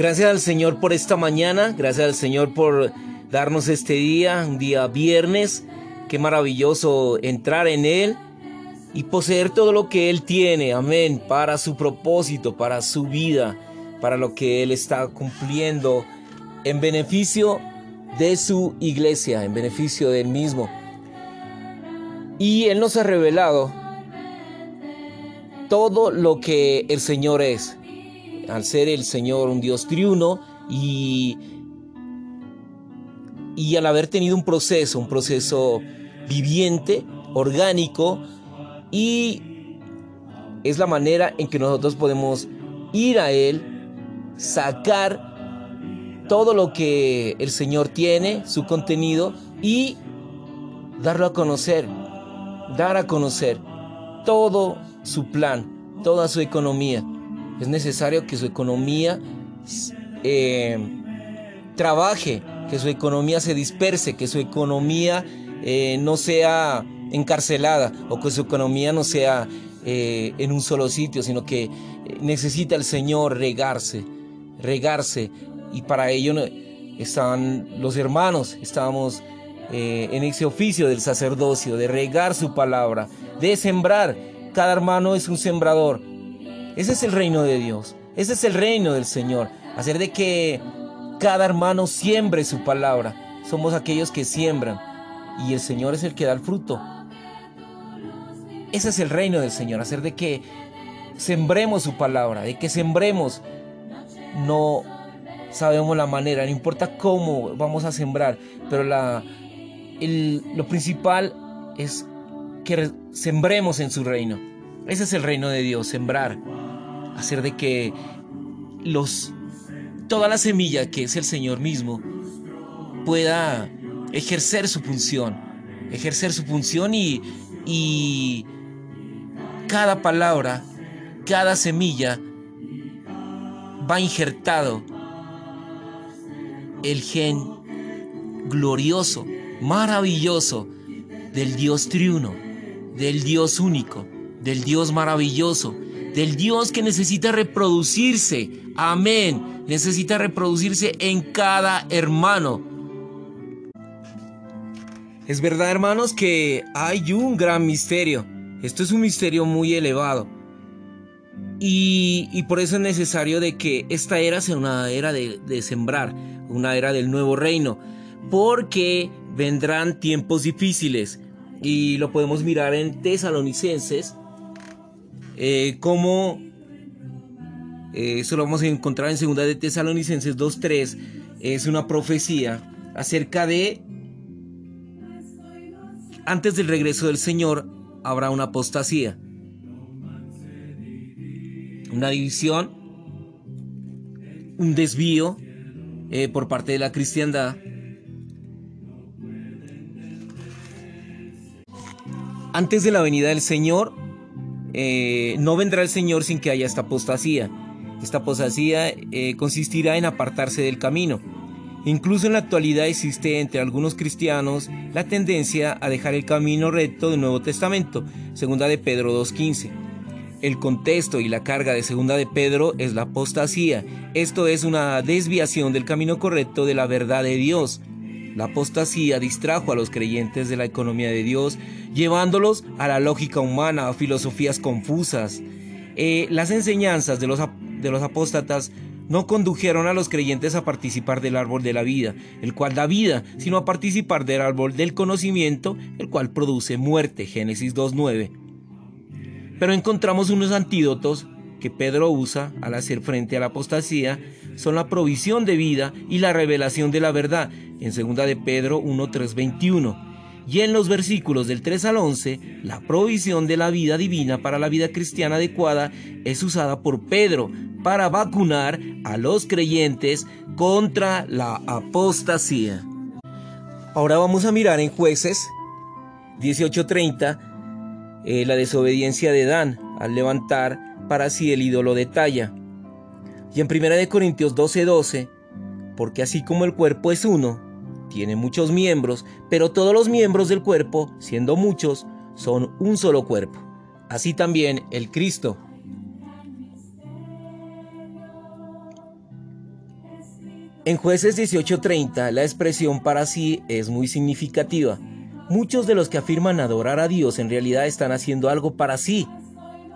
Gracias al Señor por esta mañana, gracias al Señor por darnos este día, un día viernes. Qué maravilloso entrar en Él y poseer todo lo que Él tiene, amén, para su propósito, para su vida, para lo que Él está cumpliendo en beneficio de su iglesia, en beneficio de Él mismo. Y Él nos ha revelado todo lo que el Señor es al ser el Señor un Dios triuno y, y al haber tenido un proceso, un proceso viviente, orgánico, y es la manera en que nosotros podemos ir a Él, sacar todo lo que el Señor tiene, su contenido, y darlo a conocer, dar a conocer todo su plan, toda su economía. Es necesario que su economía eh, trabaje, que su economía se disperse, que su economía eh, no sea encarcelada o que su economía no sea eh, en un solo sitio, sino que necesita el Señor regarse, regarse. Y para ello están los hermanos, estábamos en ese oficio del sacerdocio, de regar su palabra, de sembrar. Cada hermano es un sembrador. Ese es el reino de Dios. Ese es el reino del Señor. Hacer de que cada hermano siembre su palabra. Somos aquellos que siembran. Y el Señor es el que da el fruto. Ese es el reino del Señor. Hacer de que sembremos su palabra. De que sembremos. No sabemos la manera. No importa cómo vamos a sembrar. Pero lo principal es que sembremos en su reino. Ese es el reino de Dios, sembrar hacer de que los toda la semilla que es el Señor mismo pueda ejercer su función, ejercer su función y, y cada palabra, cada semilla va injertado el gen glorioso, maravilloso del Dios triuno, del Dios único, del Dios maravilloso, del Dios que necesita reproducirse. Amén. Necesita reproducirse en cada hermano. Es verdad, hermanos, que hay un gran misterio. Esto es un misterio muy elevado. Y, por eso es necesario de que esta era sea una era de, de sembrar, una era del nuevo reino. Porque vendrán tiempos difíciles. Y lo podemos mirar en Tesalonicenses eh, como eh, eso lo vamos a encontrar en segunda de Tesalonicenses 2.3, es una profecía acerca de antes del regreso del Señor habrá una apostasía, una división, un desvío eh, por parte de la cristiandad. Antes de la venida del Señor eh, no vendrá el Señor sin que haya esta apostasía. Esta apostasía eh, consistirá en apartarse del camino. Incluso en la actualidad existe entre algunos cristianos la tendencia a dejar el camino recto del Nuevo Testamento, segunda de Pedro 2.15. El contexto y la carga de segunda de Pedro es la apostasía. Esto es una desviación del camino correcto de la verdad de Dios. La apostasía distrajo a los creyentes de la economía de Dios, llevándolos a la lógica humana, a filosofías confusas. Eh, las enseñanzas de los, de los apóstatas no condujeron a los creyentes a participar del árbol de la vida, el cual da vida, sino a participar del árbol del conocimiento, el cual produce muerte. Génesis 2.9. Pero encontramos unos antídotos que Pedro usa al hacer frente a la apostasía son la provisión de vida y la revelación de la verdad en 2 de Pedro 1 Y en los versículos del 3 al 11, la provisión de la vida divina para la vida cristiana adecuada es usada por Pedro para vacunar a los creyentes contra la apostasía. Ahora vamos a mirar en jueces 18:30 eh, la desobediencia de Dan al levantar para sí el ídolo de talla. Y en 1 Corintios 12:12, porque así como el cuerpo es uno, tiene muchos miembros, pero todos los miembros del cuerpo, siendo muchos, son un solo cuerpo. Así también el Cristo. En jueces 18:30 la expresión para sí es muy significativa. Muchos de los que afirman adorar a Dios en realidad están haciendo algo para sí.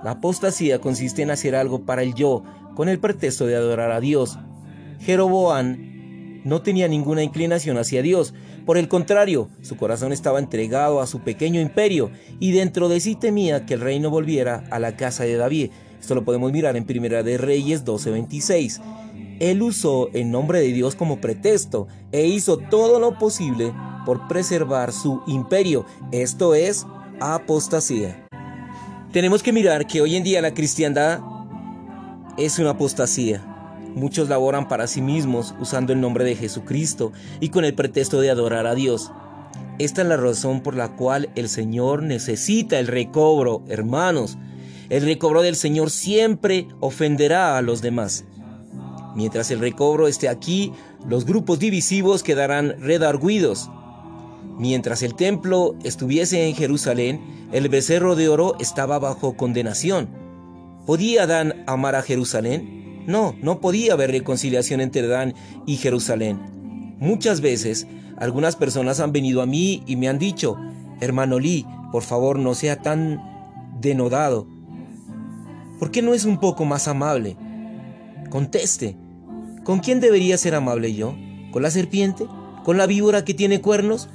La apostasía consiste en hacer algo para el yo, con el pretexto de adorar a Dios. Jeroboam no tenía ninguna inclinación hacia Dios, por el contrario, su corazón estaba entregado a su pequeño imperio y dentro de sí temía que el reino volviera a la casa de David. Esto lo podemos mirar en Primera de Reyes 12:26. Él usó el nombre de Dios como pretexto e hizo todo lo posible por preservar su imperio. Esto es apostasía. Tenemos que mirar que hoy en día la cristiandad es una apostasía. Muchos laboran para sí mismos usando el nombre de Jesucristo y con el pretexto de adorar a Dios. Esta es la razón por la cual el Señor necesita el recobro, hermanos. El recobro del Señor siempre ofenderá a los demás. Mientras el recobro esté aquí, los grupos divisivos quedarán redarguidos. Mientras el templo estuviese en Jerusalén, el becerro de oro estaba bajo condenación. ¿Podía Dan amar a Jerusalén? No, no podía haber reconciliación entre Dan y Jerusalén. Muchas veces, algunas personas han venido a mí y me han dicho, hermano Lee, por favor no sea tan denodado. ¿Por qué no es un poco más amable? Conteste, ¿con quién debería ser amable yo? ¿Con la serpiente? ¿Con la víbora que tiene cuernos?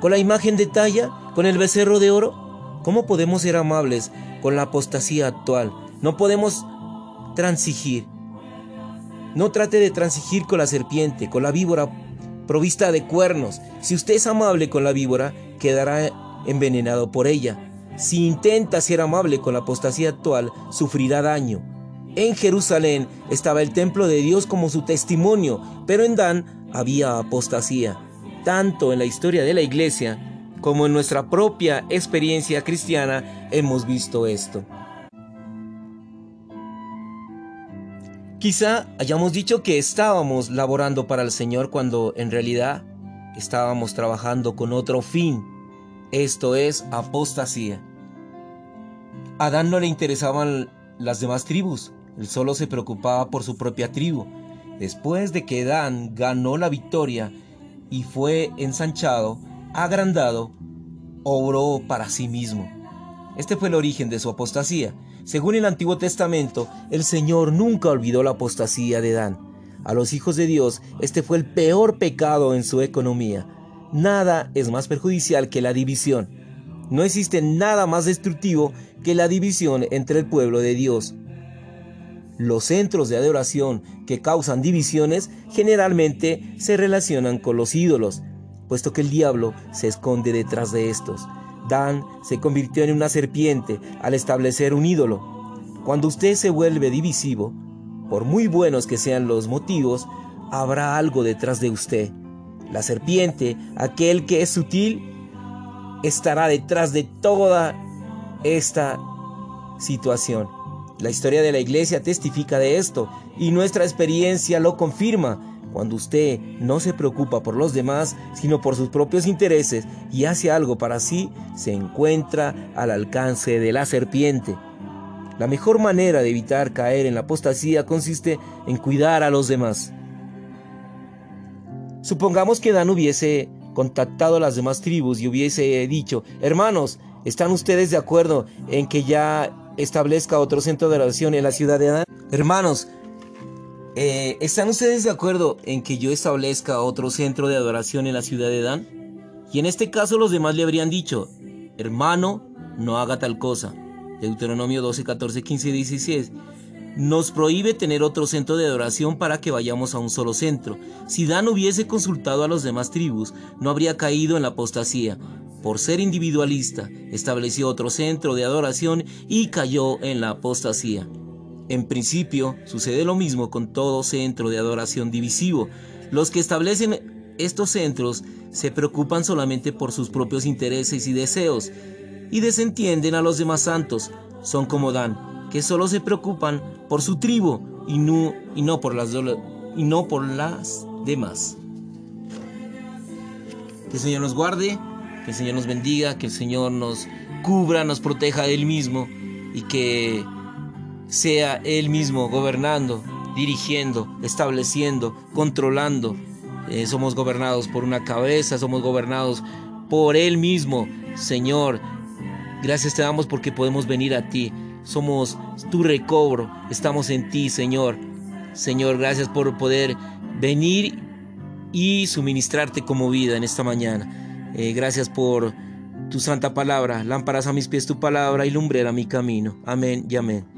¿Con la imagen de talla? ¿Con el becerro de oro? ¿Cómo podemos ser amables con la apostasía actual? No podemos transigir. No trate de transigir con la serpiente, con la víbora provista de cuernos. Si usted es amable con la víbora, quedará envenenado por ella. Si intenta ser amable con la apostasía actual, sufrirá daño. En Jerusalén estaba el templo de Dios como su testimonio, pero en Dan había apostasía. Tanto en la historia de la iglesia como en nuestra propia experiencia cristiana hemos visto esto. Quizá hayamos dicho que estábamos laborando para el Señor cuando en realidad estábamos trabajando con otro fin. Esto es apostasía. A Adán no le interesaban las demás tribus, él solo se preocupaba por su propia tribu. Después de que Adán ganó la victoria y fue ensanchado, agrandado, obró para sí mismo. Este fue el origen de su apostasía. Según el Antiguo Testamento, el Señor nunca olvidó la apostasía de Dan. A los hijos de Dios, este fue el peor pecado en su economía. Nada es más perjudicial que la división. No existe nada más destructivo que la división entre el pueblo de Dios. Los centros de adoración que causan divisiones generalmente se relacionan con los ídolos, puesto que el diablo se esconde detrás de estos. Dan se convirtió en una serpiente al establecer un ídolo. Cuando usted se vuelve divisivo, por muy buenos que sean los motivos, habrá algo detrás de usted. La serpiente, aquel que es sutil, estará detrás de toda esta situación. La historia de la iglesia testifica de esto y nuestra experiencia lo confirma. Cuando usted no se preocupa por los demás, sino por sus propios intereses y hace algo para sí, se encuentra al alcance de la serpiente. La mejor manera de evitar caer en la apostasía consiste en cuidar a los demás. Supongamos que Dan hubiese contactado a las demás tribus y hubiese dicho, hermanos, ¿están ustedes de acuerdo en que ya establezca otro centro de oración en la ciudad de Dan? Hermanos, eh, ¿Están ustedes de acuerdo en que yo establezca otro centro de adoración en la ciudad de Dan? Y en este caso los demás le habrían dicho, hermano, no haga tal cosa. Deuteronomio 12, 14, 15 y 16. Nos prohíbe tener otro centro de adoración para que vayamos a un solo centro. Si Dan hubiese consultado a los demás tribus, no habría caído en la apostasía. Por ser individualista, estableció otro centro de adoración y cayó en la apostasía. En principio, sucede lo mismo con todo centro de adoración divisivo. Los que establecen estos centros se preocupan solamente por sus propios intereses y deseos y desentienden a los demás santos. Son como Dan, que solo se preocupan por su tribu y no, por, las, y no por las demás. Que el Señor nos guarde, que el Señor nos bendiga, que el Señor nos cubra, nos proteja de Él mismo y que sea Él mismo gobernando dirigiendo, estableciendo, controlando. Eh, somos gobernados por una cabeza, somos gobernados por Él mismo. Señor, gracias te damos porque podemos venir a ti. Somos tu recobro, estamos en ti, Señor. Señor, gracias por poder venir y suministrarte como vida en esta mañana. Eh, gracias por tu santa palabra, lámparas a mis pies tu palabra y lumbrera mi camino. Amén y amén.